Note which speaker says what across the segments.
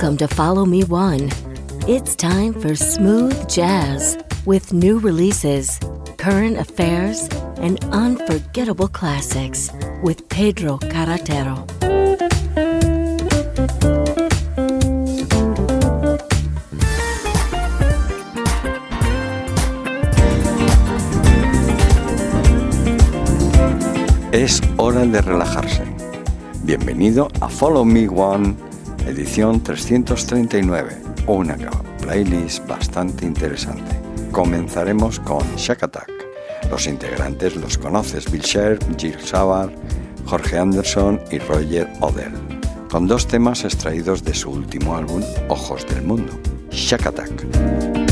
Speaker 1: Welcome to Follow Me One. It's time for smooth jazz with new releases, current affairs, and unforgettable classics with Pedro Carretero.
Speaker 2: Es hora de relajarse. Bienvenido a Follow Me One, edición 339, una playlist bastante interesante. Comenzaremos con Shack Attack. Los integrantes los conoces, Bill Sherp, Jill Savard, Jorge Anderson y Roger Odell, con dos temas extraídos de su último álbum, Ojos del Mundo, Shack Attack.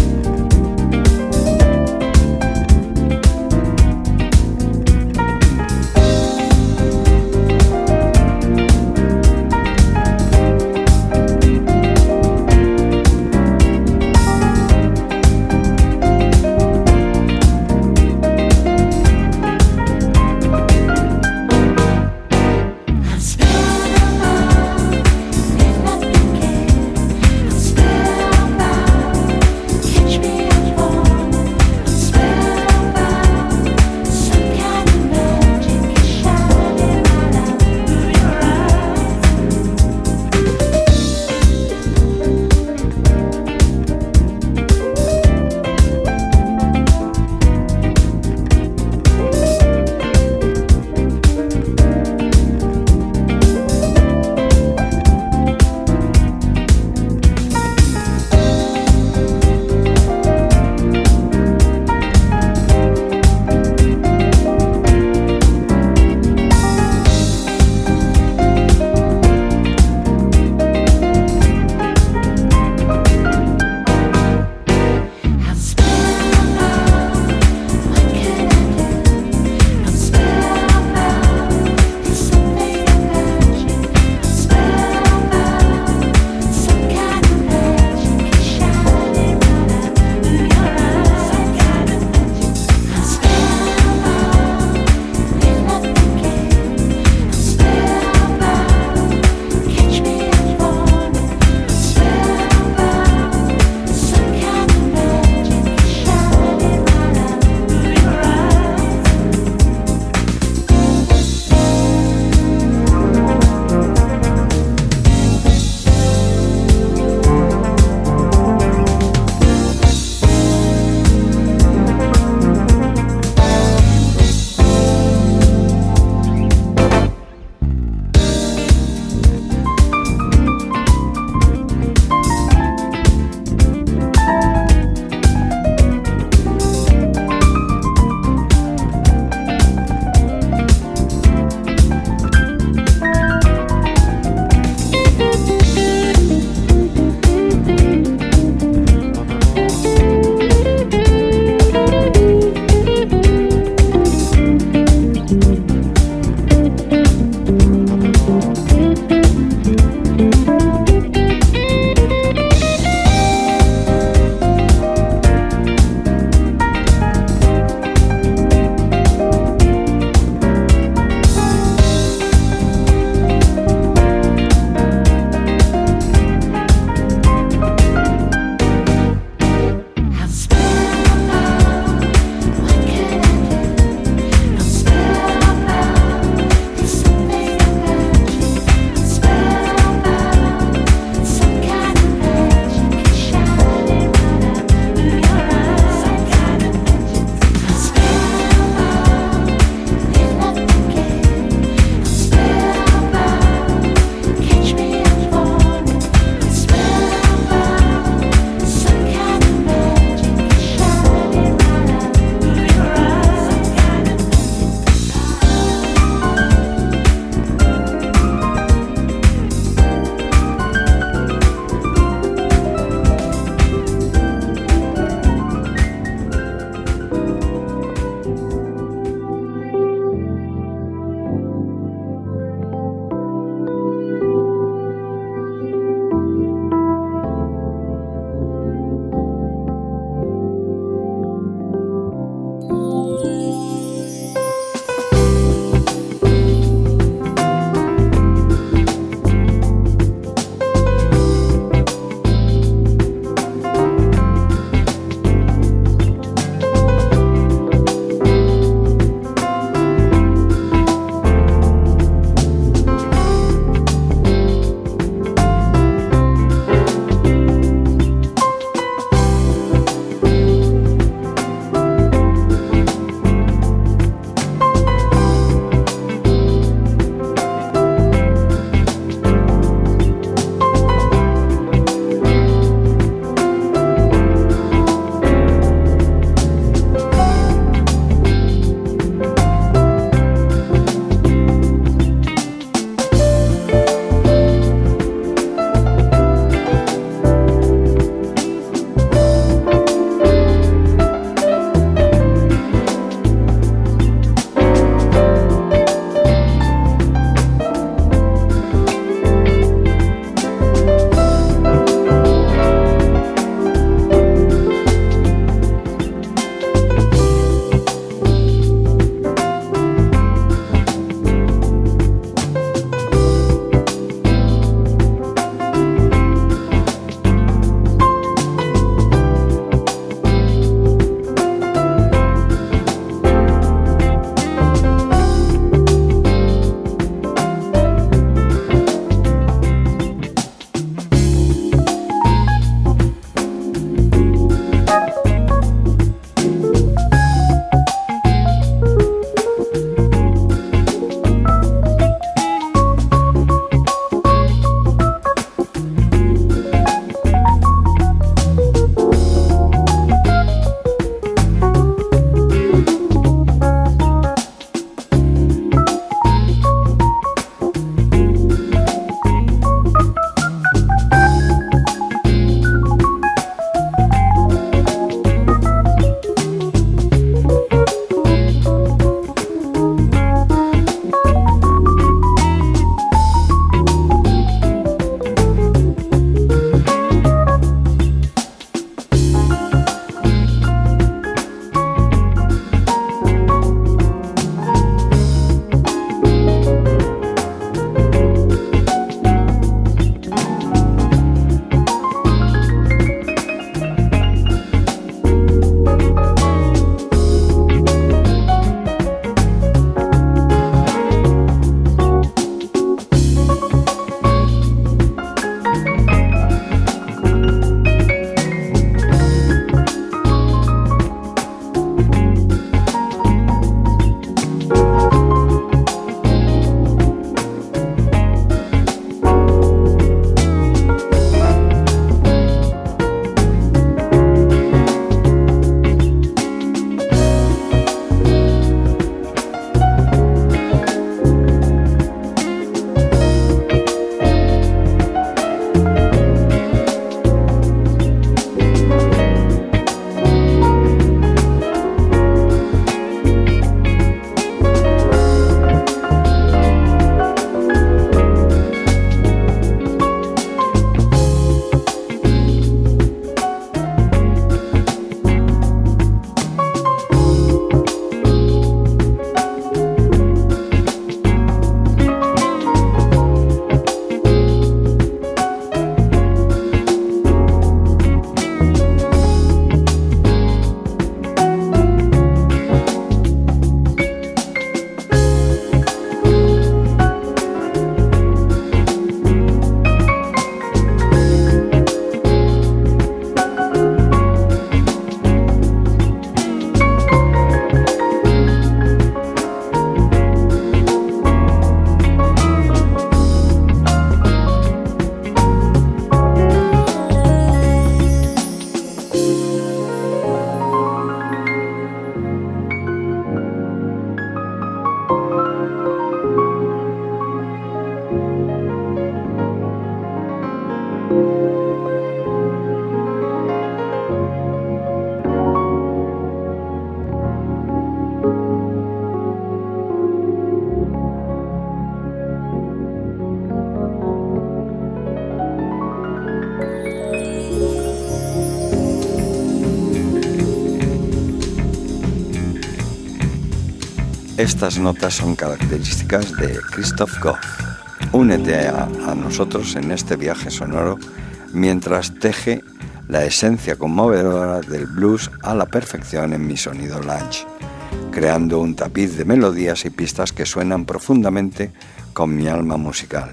Speaker 2: Estas notas son características de Christoph Goff. Únete a, nosotros en este viaje sonoro mientras teje la esencia conmovedora del blues a la perfección en mi sonido lunch, creando un tapiz de melodías y pistas que suenan profundamente con mi alma musical.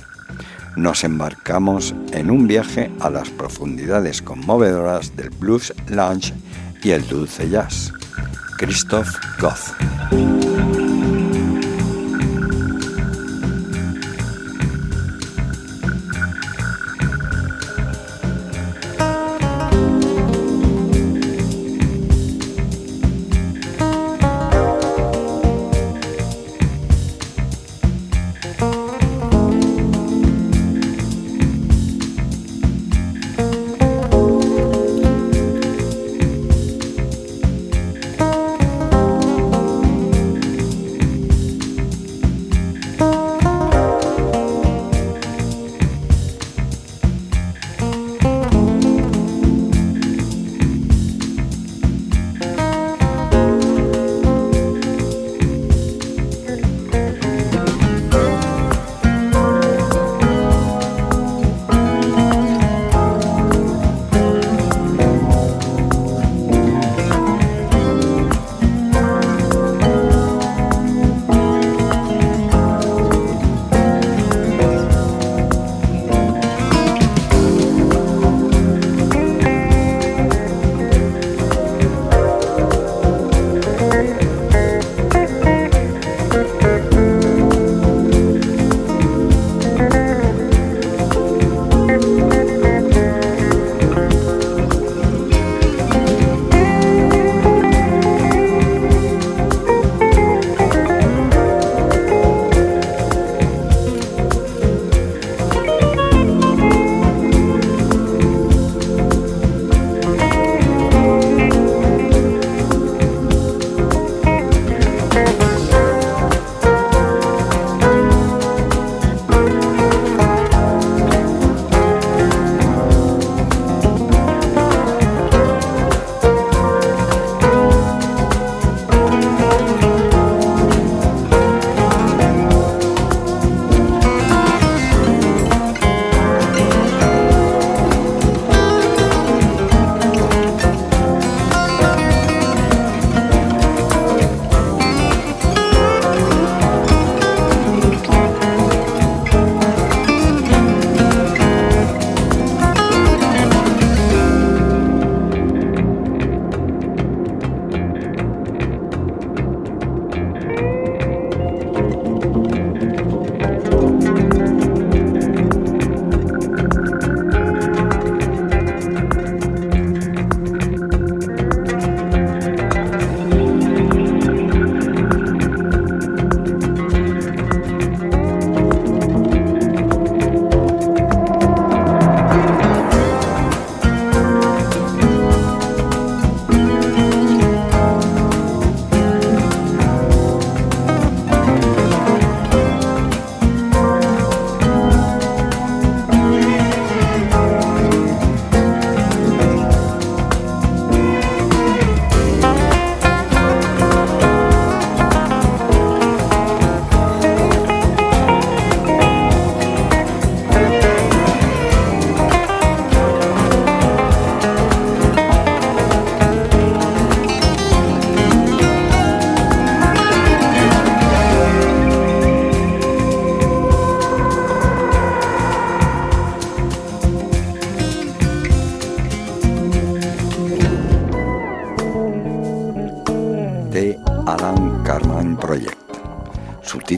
Speaker 2: Nos embarcamos en un viaje a las profundidades conmovedoras del blues lunch y el dulce jazz. Christoph Goff.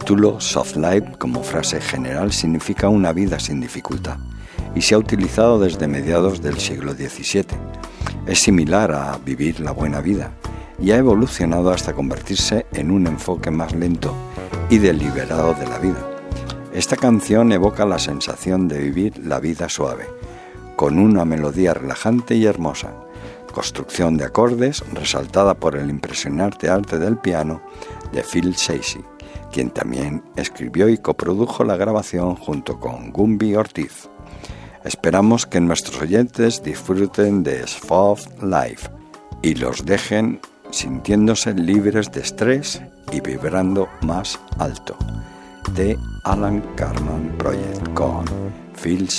Speaker 2: Título Soft Life como frase general significa una vida sin dificultad y se ha utilizado desde mediados del siglo XVII. Es similar a vivir la buena vida y ha evolucionado hasta convertirse en un enfoque más lento y deliberado de la vida. Esta canción evoca la sensación de vivir la vida suave, con una melodía relajante y hermosa, construcción de acordes resaltada por el impresionante arte del piano de Phil Shacey quien también escribió y coprodujo la grabación junto con Gumby Ortiz. Esperamos que nuestros oyentes disfruten de Soft Life y los dejen sintiéndose libres de estrés y vibrando más alto. The Alan Carman Project con Phil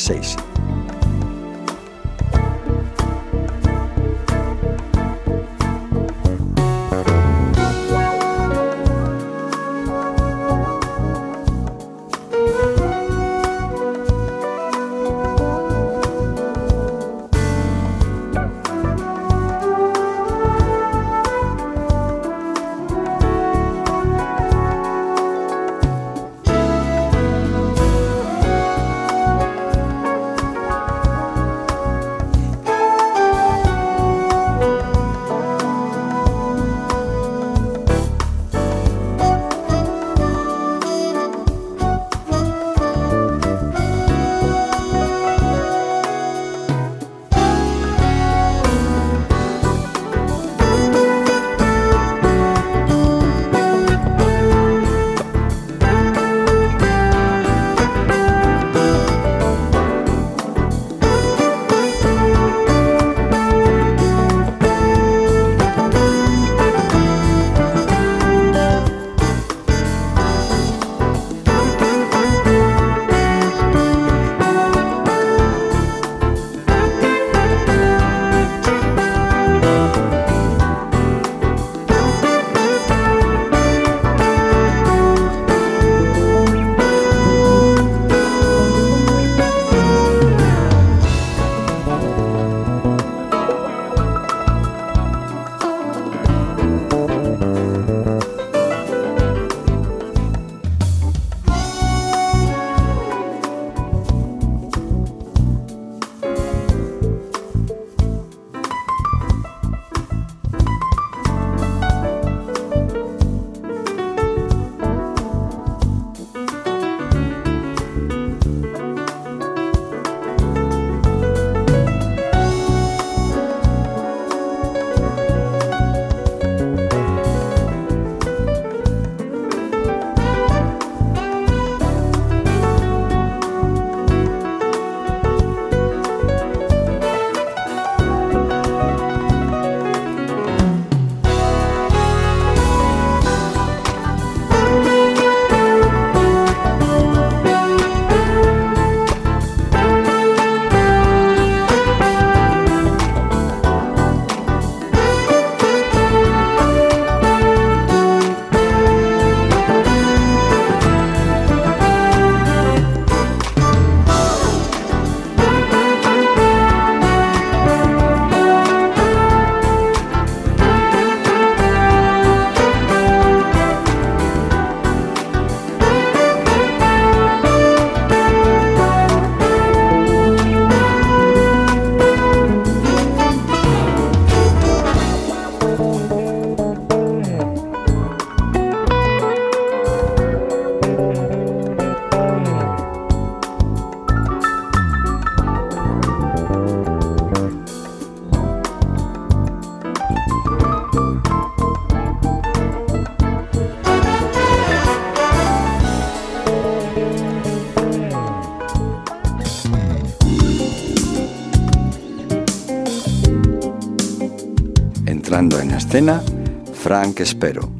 Speaker 2: Sacey. Frank Spero,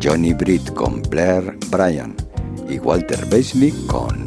Speaker 2: Johnny Britt con Blair Bryan y Walter Basley con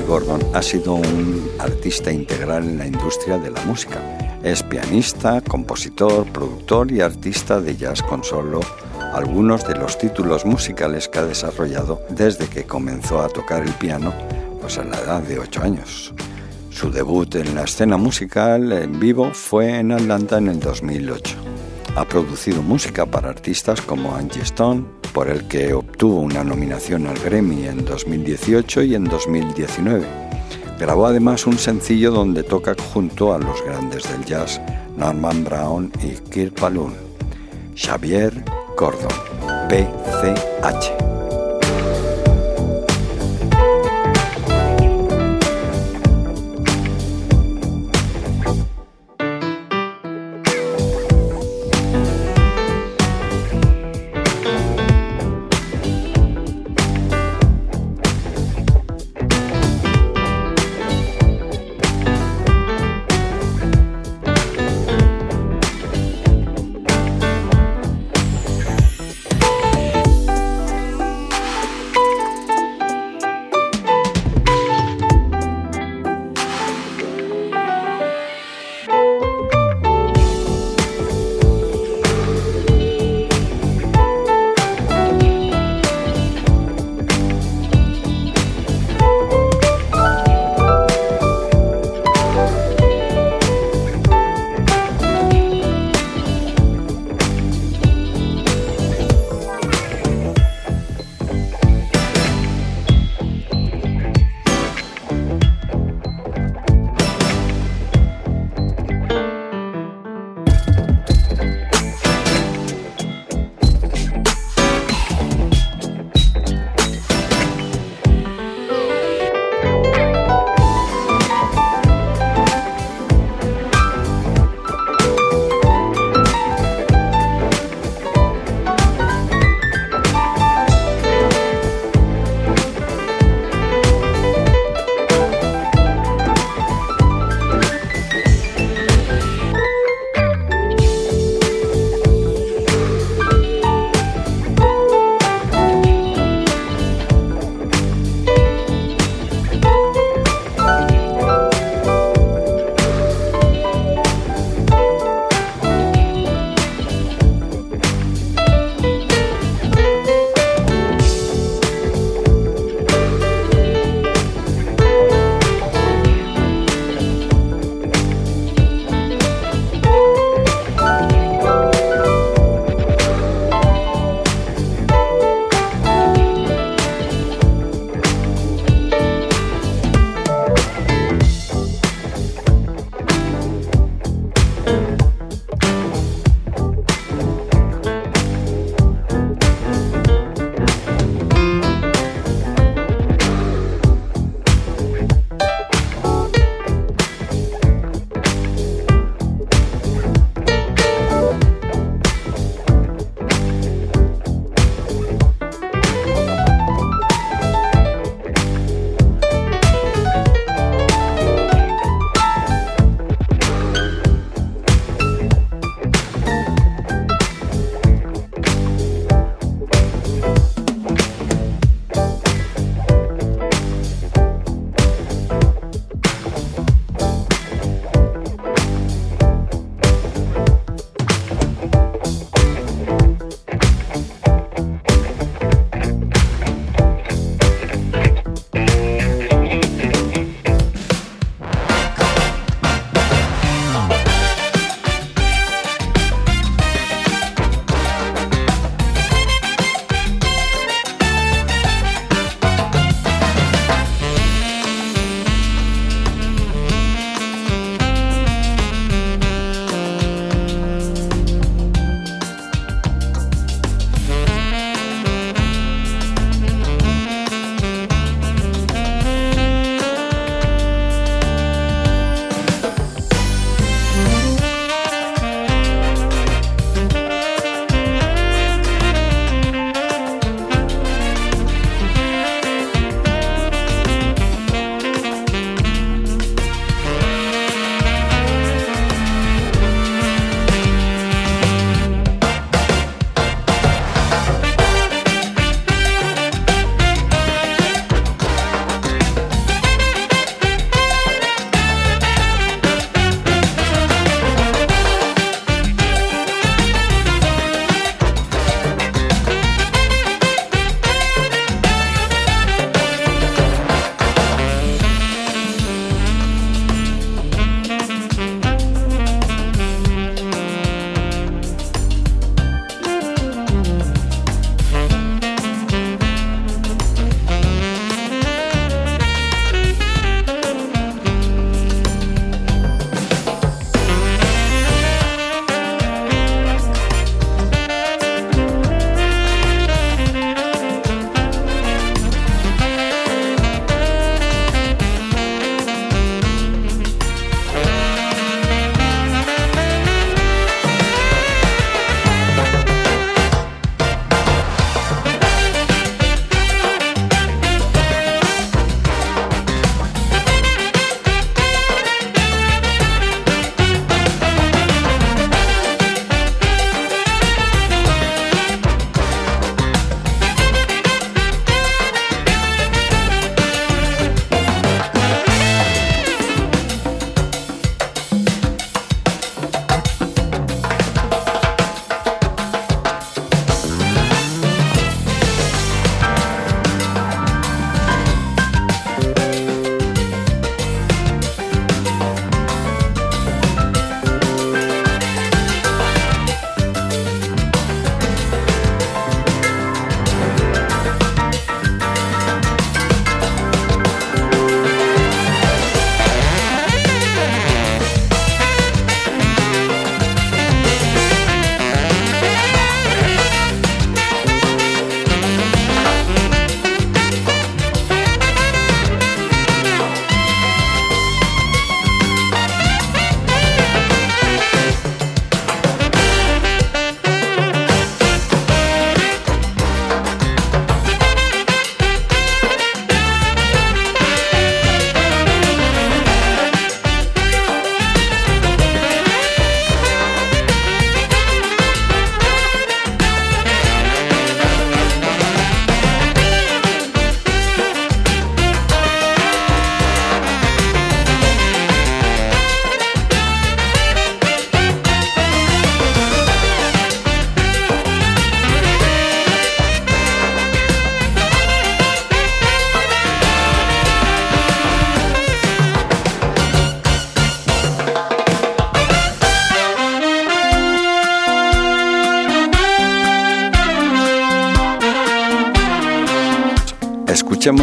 Speaker 2: Gordon ha sido un artista integral en la industria de la música. Es pianista, compositor, productor y artista de jazz con solo algunos de los títulos musicales que ha desarrollado desde que comenzó a tocar el piano, pues a la edad de 8 años. Su debut en la escena musical en vivo fue en Atlanta en el 2008. Ha producido música para artistas como Angie Stone, por el que obtuvo una nominación al Grammy en 2018 y en 2019. Grabó además un sencillo donde toca junto a los grandes del jazz Norman Brown y Kirk Balloon. Xavier Gordon, PCH.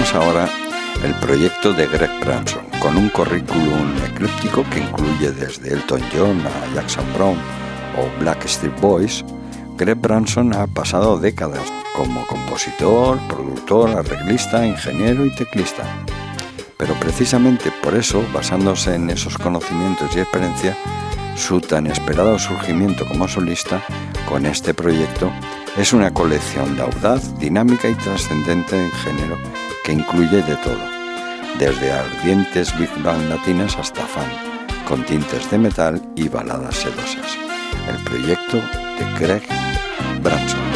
Speaker 2: Escuchemos ahora el proyecto de Greg Branson, con un currículum eclíptico que incluye desde Elton John a Jackson Brown o Black Street Boys. Greg Branson ha pasado décadas como compositor, productor, arreglista, ingeniero y teclista. Pero precisamente por eso, basándose en esos conocimientos y experiencia, su tan esperado surgimiento como solista con este proyecto es una colección de audaz, dinámica y trascendente en género que incluye de todo, desde ardientes big band latinas hasta fan, con tintes de metal y baladas sedosas. El proyecto de Craig Branson,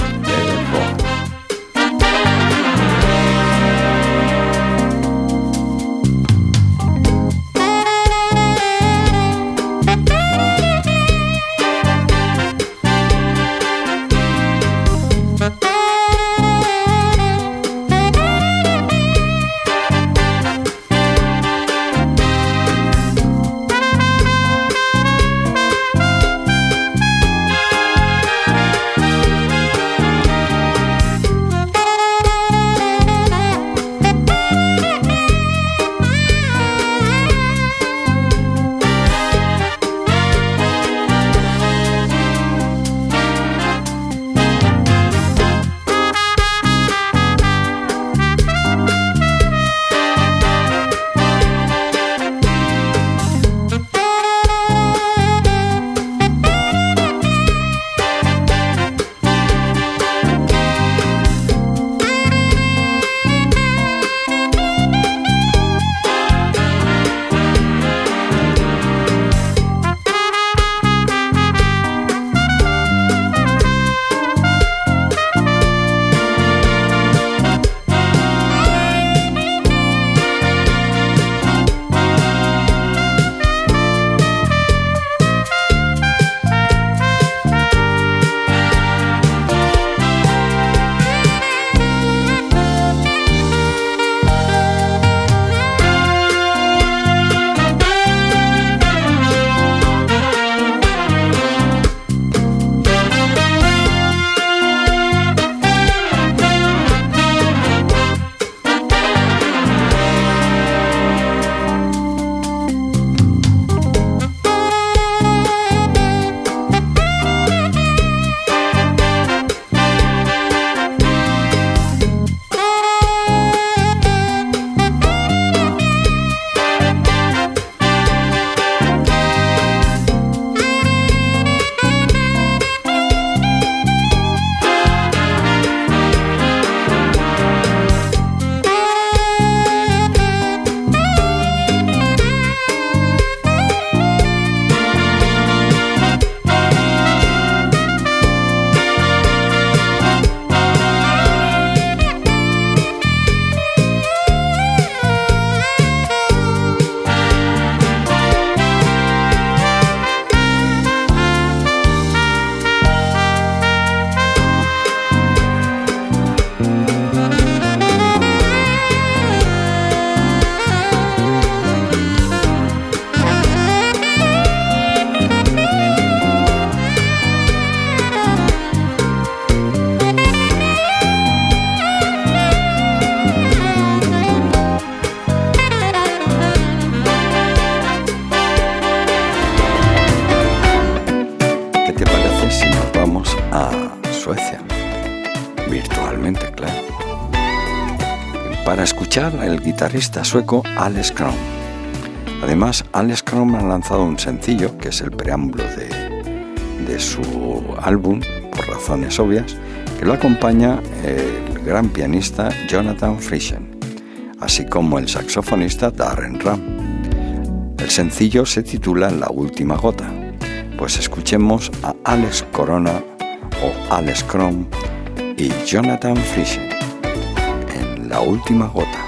Speaker 2: guitarrista sueco Alex Krom. Además, Alex Krom ha lanzado un sencillo, que es el preámbulo de, de su álbum, por razones obvias, que lo acompaña el gran pianista Jonathan Friesen, así como el saxofonista Darren Ram. El sencillo se titula La última gota. Pues escuchemos a Alex Corona o Alex Krom y Jonathan Friesen en La última gota.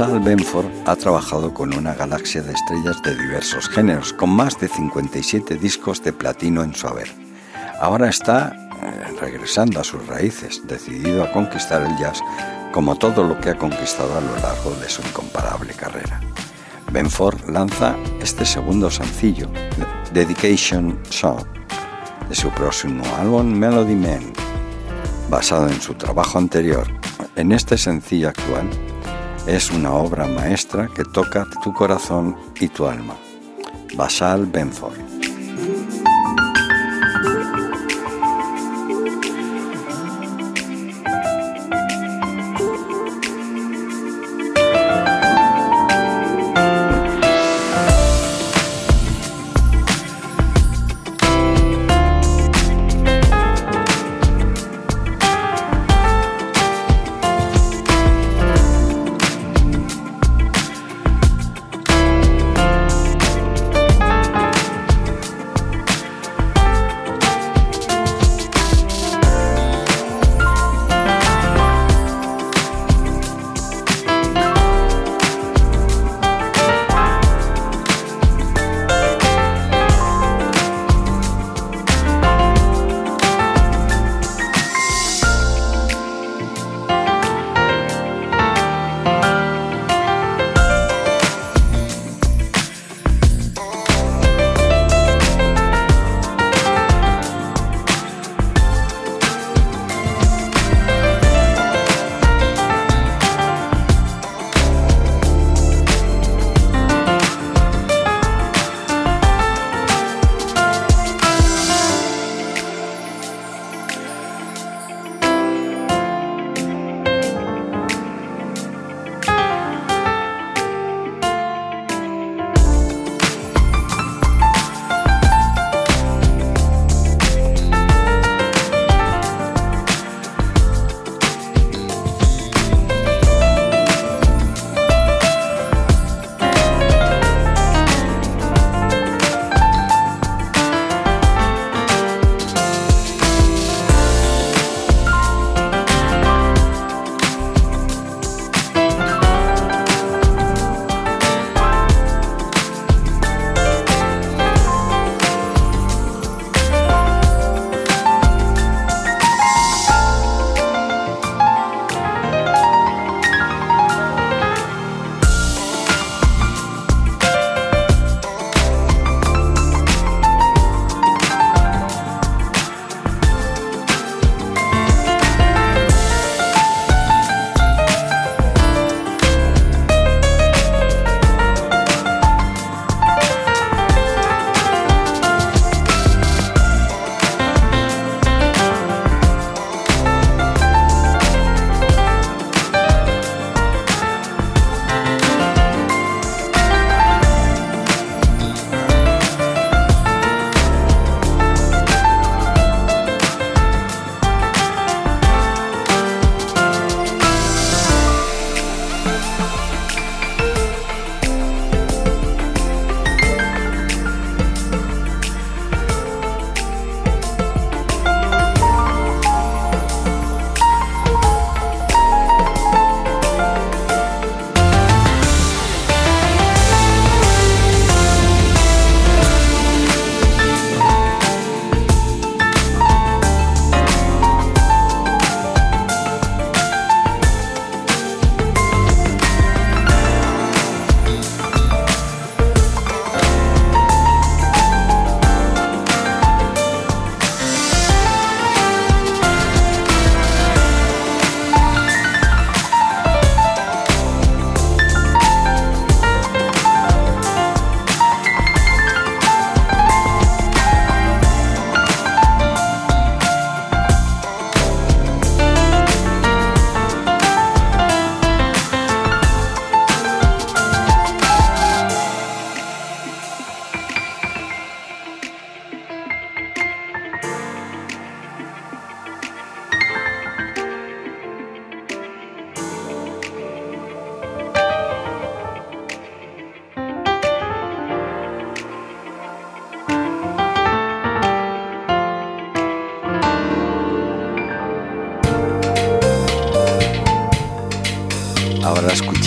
Speaker 2: Basal Benford ha trabajado con una galaxia de estrellas de diversos géneros, con más de 57 discos de platino en su haber. Ahora está eh, regresando a sus raíces, decidido a conquistar el jazz como todo lo que ha conquistado a lo largo de su incomparable carrera. Benford lanza este segundo sencillo, Dedication Song, de su próximo álbum Melody Man, basado en su trabajo anterior. En este sencillo actual es una obra maestra que toca tu corazón y tu alma. Basal Benford.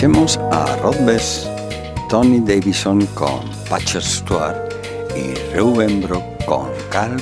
Speaker 2: Escuchemos a Rod Bess, Tony Davison con Patcher Stewart y Reuben Brook con Carl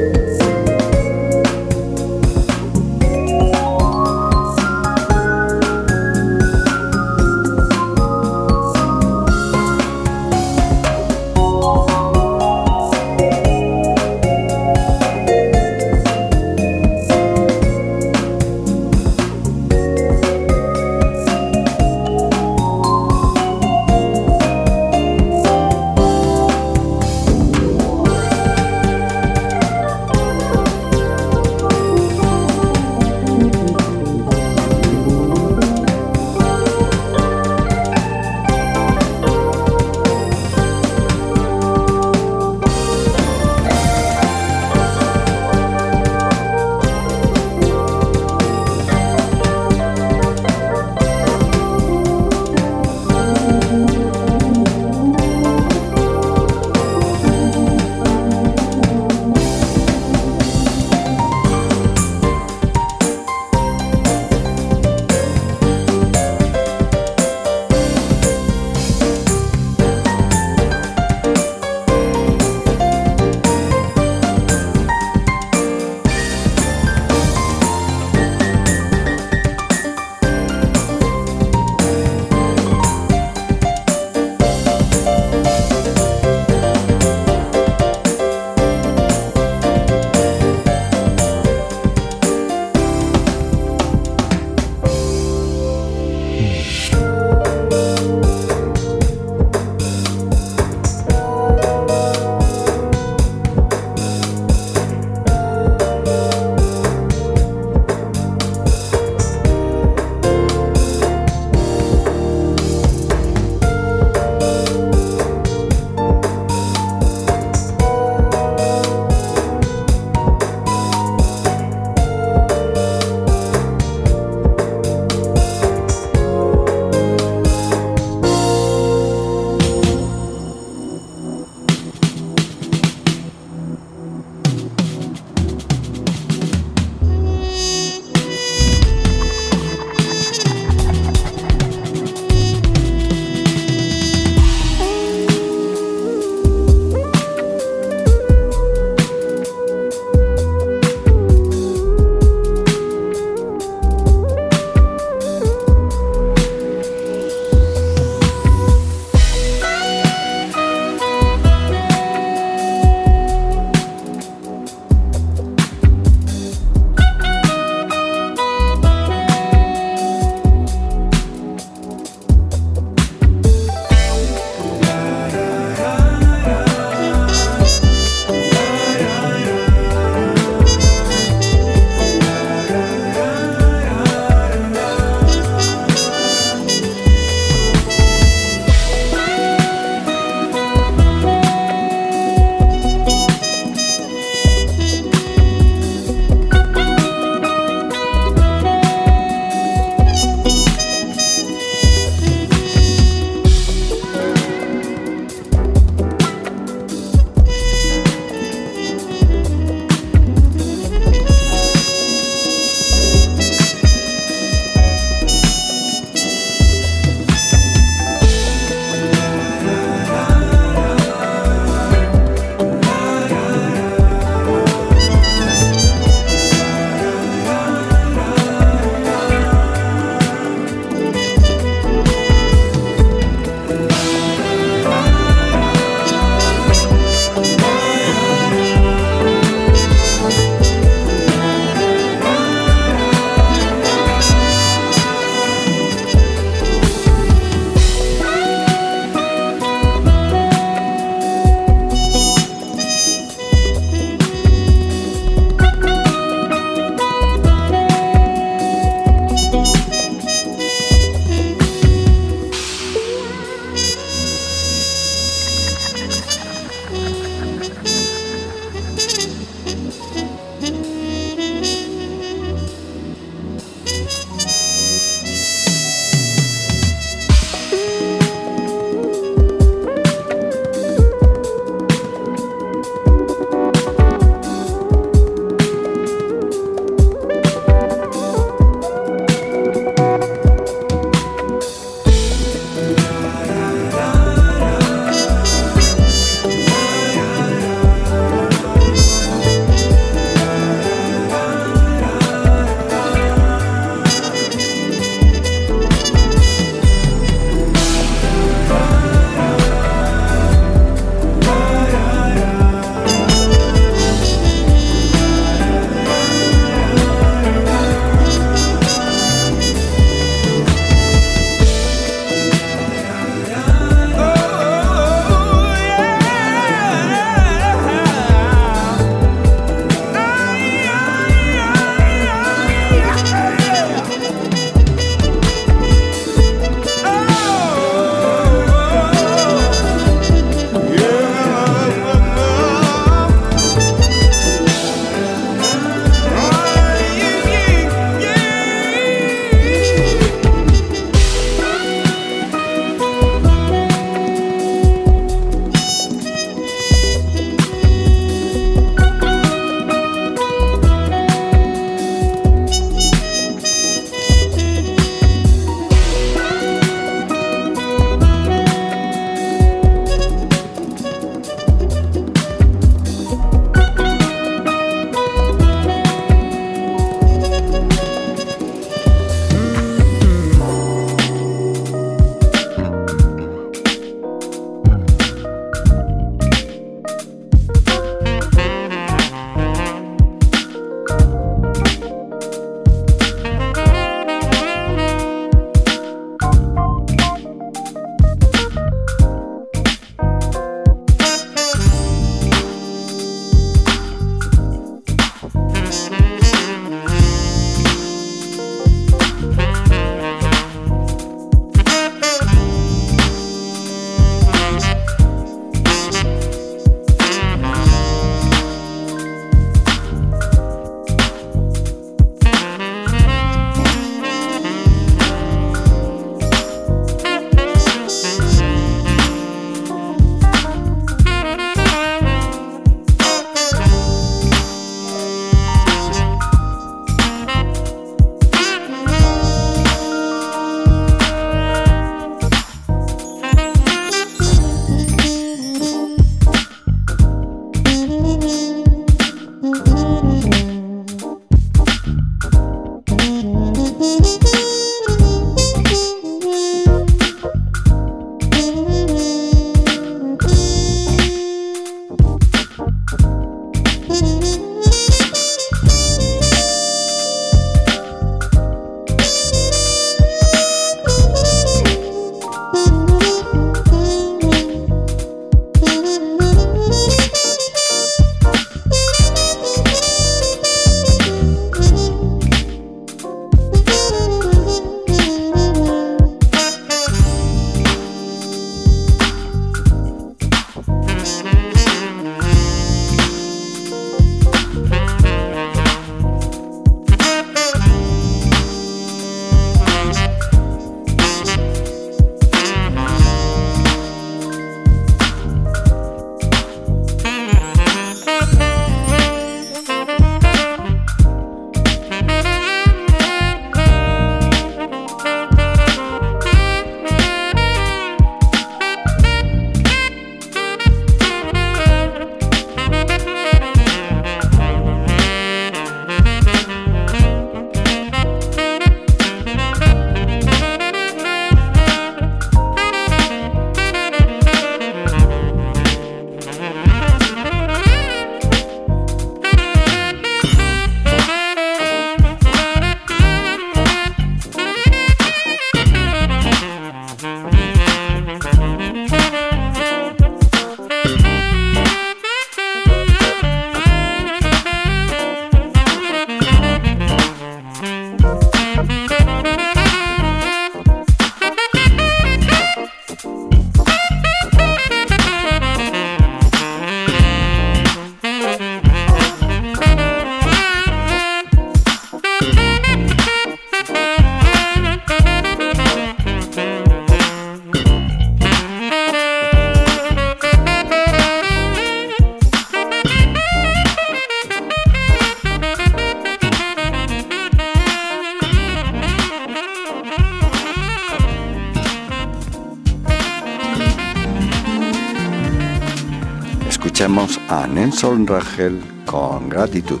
Speaker 2: a Nelson Rangel con Gratitud.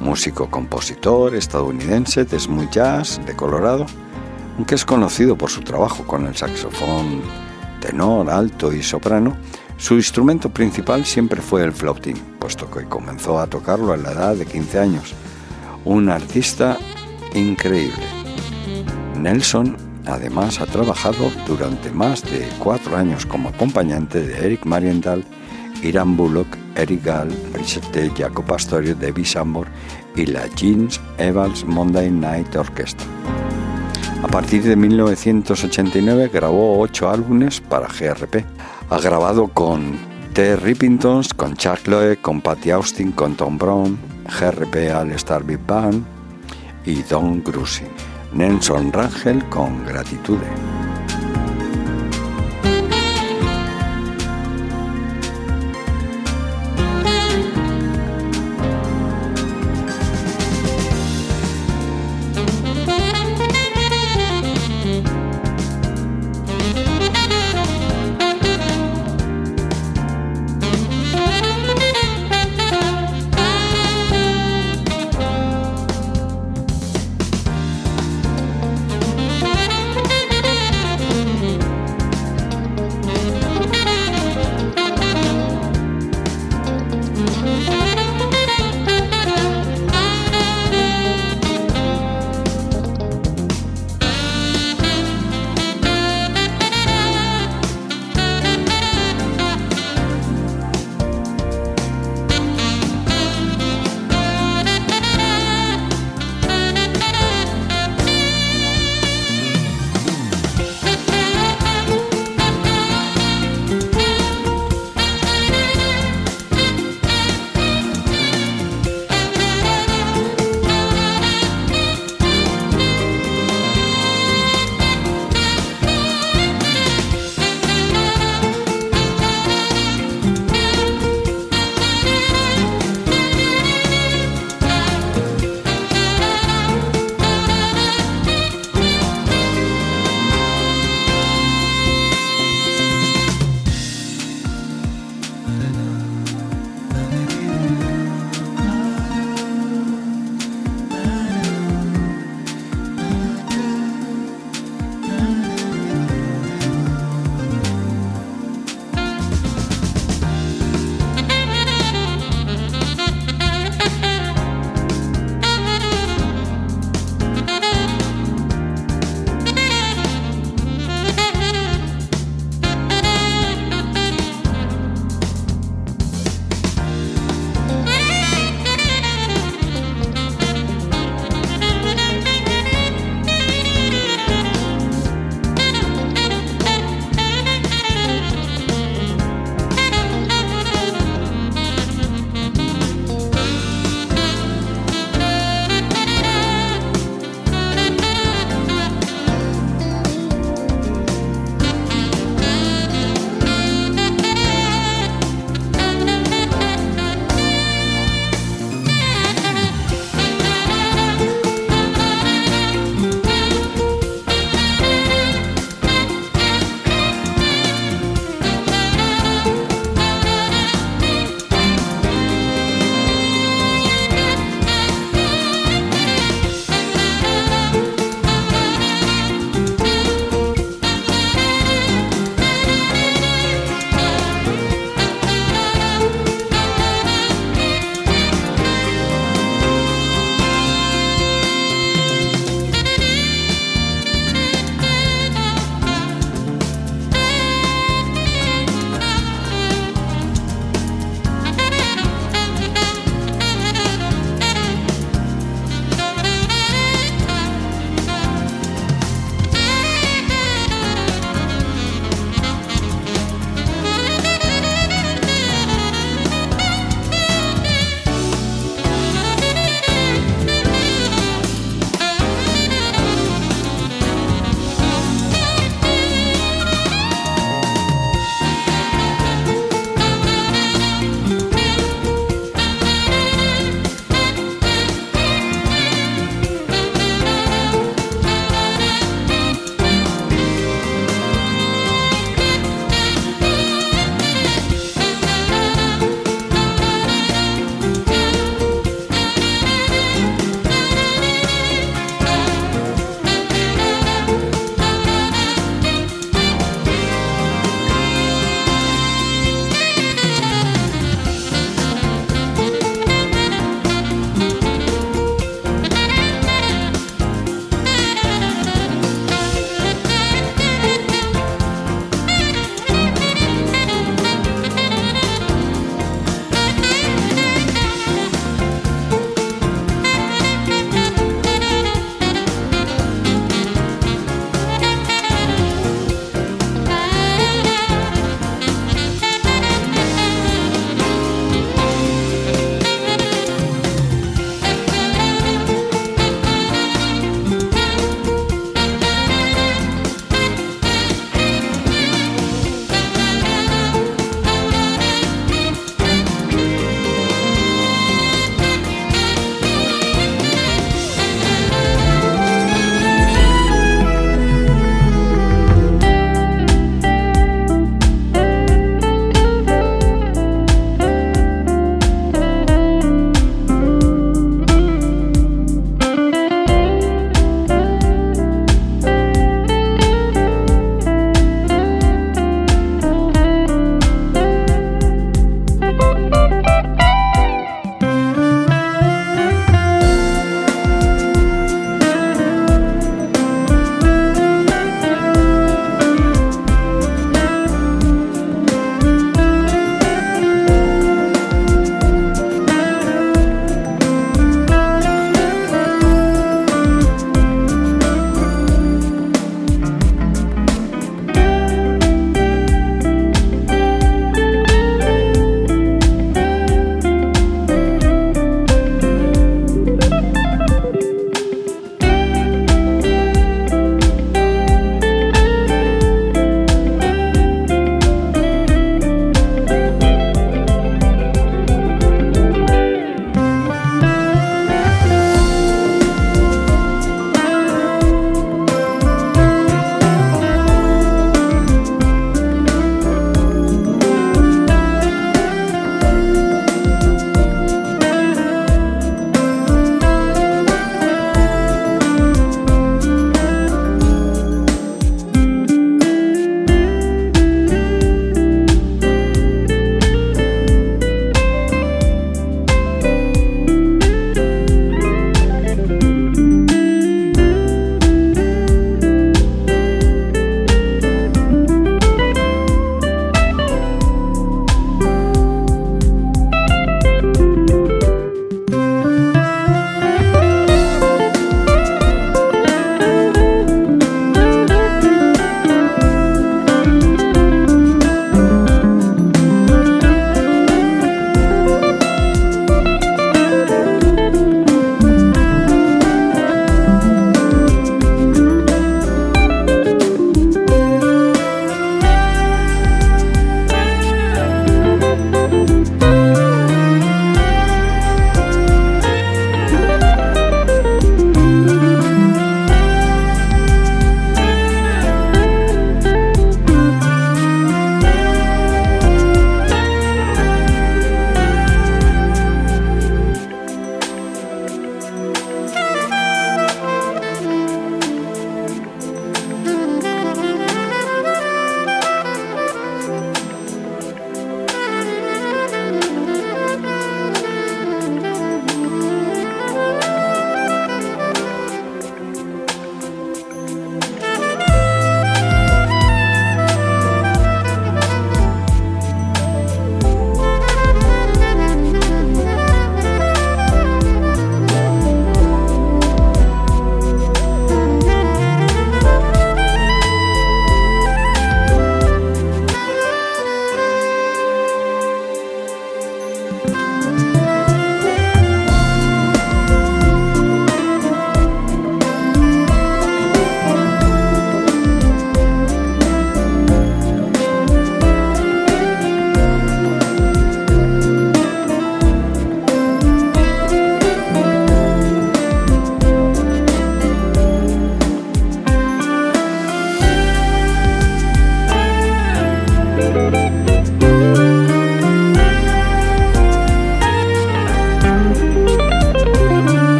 Speaker 2: Músico compositor estadounidense de smooth jazz de Colorado, aunque es conocido por su trabajo con el saxofón tenor, alto y soprano, su instrumento principal siempre fue el flautín, puesto que comenzó a tocarlo a la edad de 15 años. Un artista increíble. Nelson además ha trabajado durante más de cuatro años como acompañante de Eric Marienthal, Iran Bullock, Eric Gall, Richard T. Jacob Astorio, Debbie Sambor y la Jeans Evans Monday Night Orchestra. A partir de 1989 grabó ocho álbumes para GRP. Ha grabado con T. Rippingtons, con Chuck Loeb, con Patty Austin, con Tom Brown, GRP All Star Big Band y Don Grusin. Nelson Rangel con Gratitude.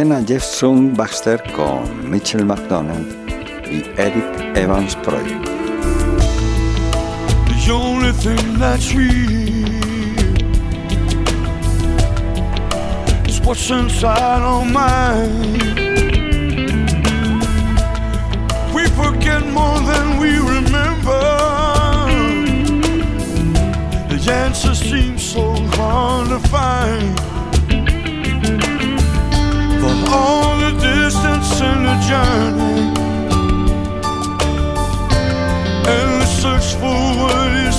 Speaker 2: escena Jeff Zoom Baxter con Mitchell McDonald y Eric Evans Project.
Speaker 3: The only thing that's real is what's inside our mind. We forget more than we remember. The answer seems so hard to find all the distance and the journey, and the search for what is.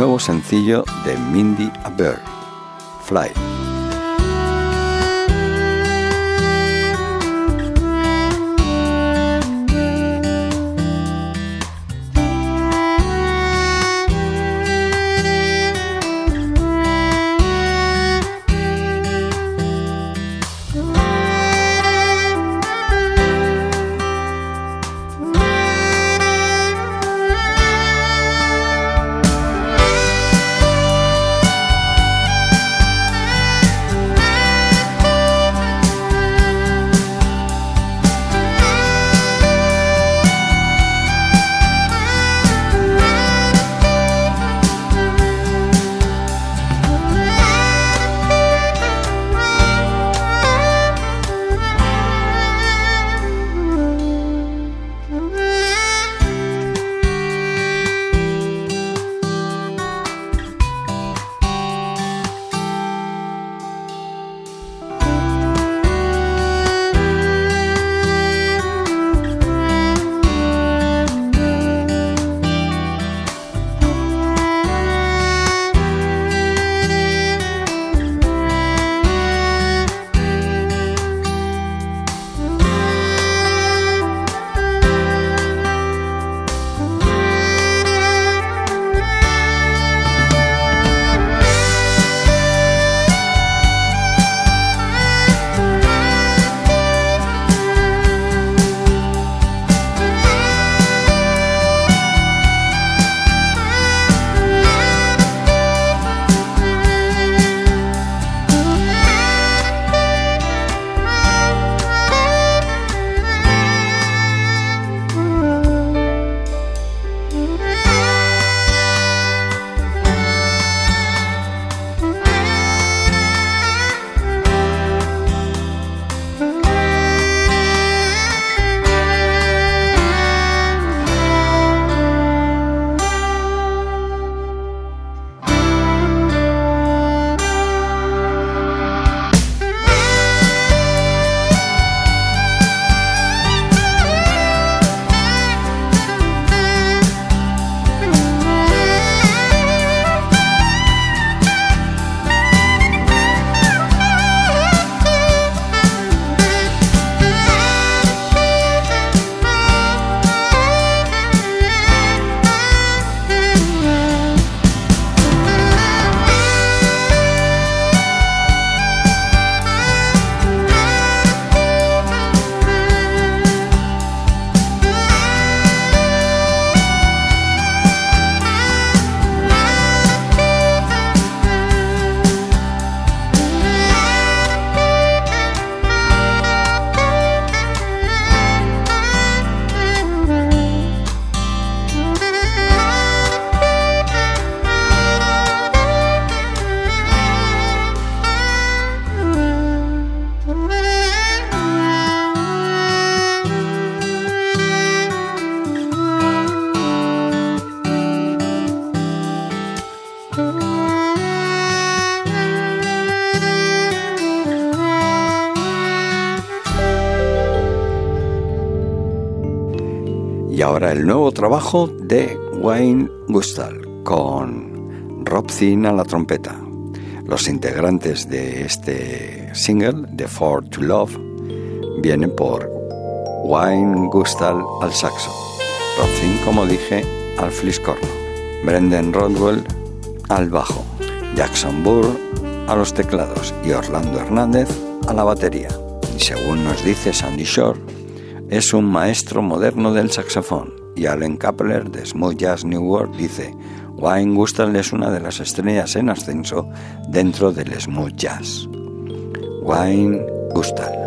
Speaker 2: Nuevo sencillo de Mindy Aber, Fly. El nuevo trabajo de Wayne Gustal con Rob Zinn a la trompeta. Los integrantes de este single, The Four to Love, vienen por Wayne Gustal al saxo, Rob Zinn, como dije, al fliscorno, Brendan Rodwell al bajo, Jackson Burr a los teclados y Orlando Hernández a la batería. Y según nos dice Sandy Shore, es un maestro moderno del saxofón y Allen Kapler de Smooth Jazz New World dice, Wayne Gustal es una de las estrellas en ascenso dentro del smooth jazz. Wayne Gustal.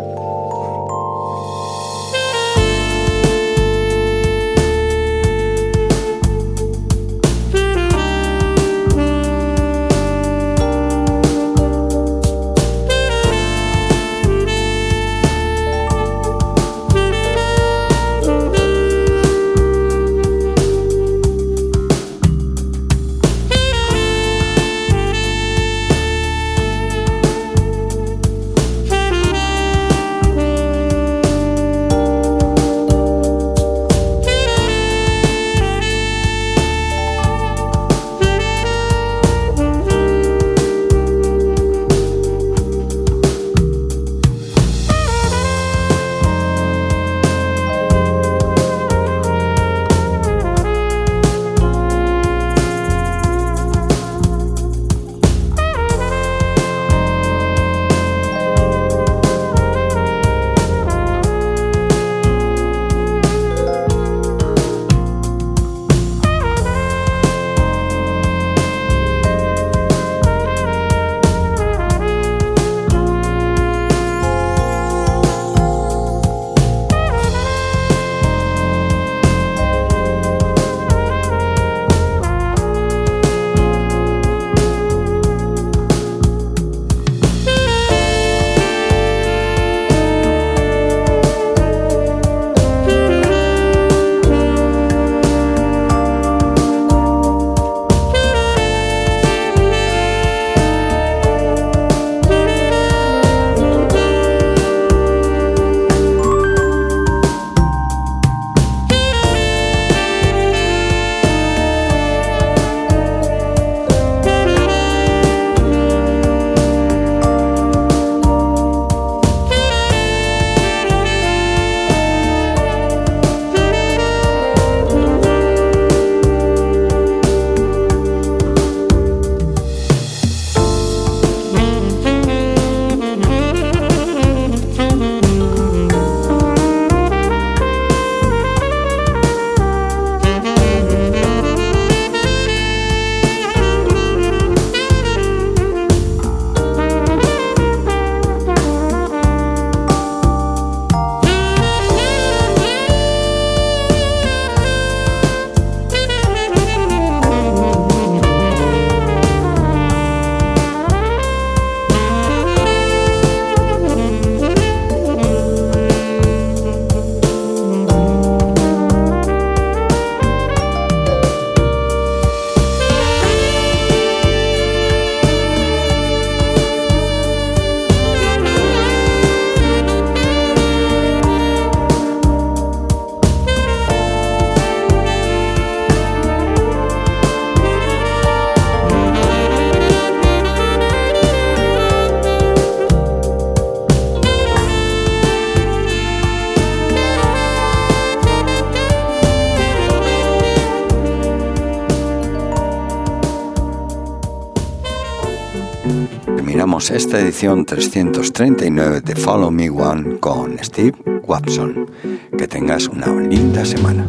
Speaker 2: Edición 339 de Follow Me One con Steve Watson. Que tengas una linda semana.